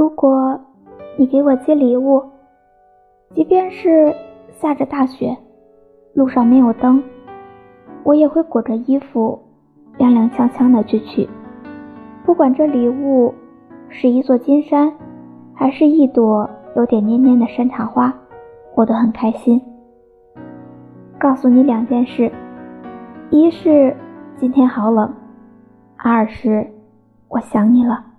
如果你给我寄礼物即便是下着大雪路上没有灯我也会裹着衣服踉踉跄跄的去取。不管这礼物是一座金山还是一朵有点蔫蔫的山茶花我都很开心。告诉你两件事一是今天好冷二是我想你了。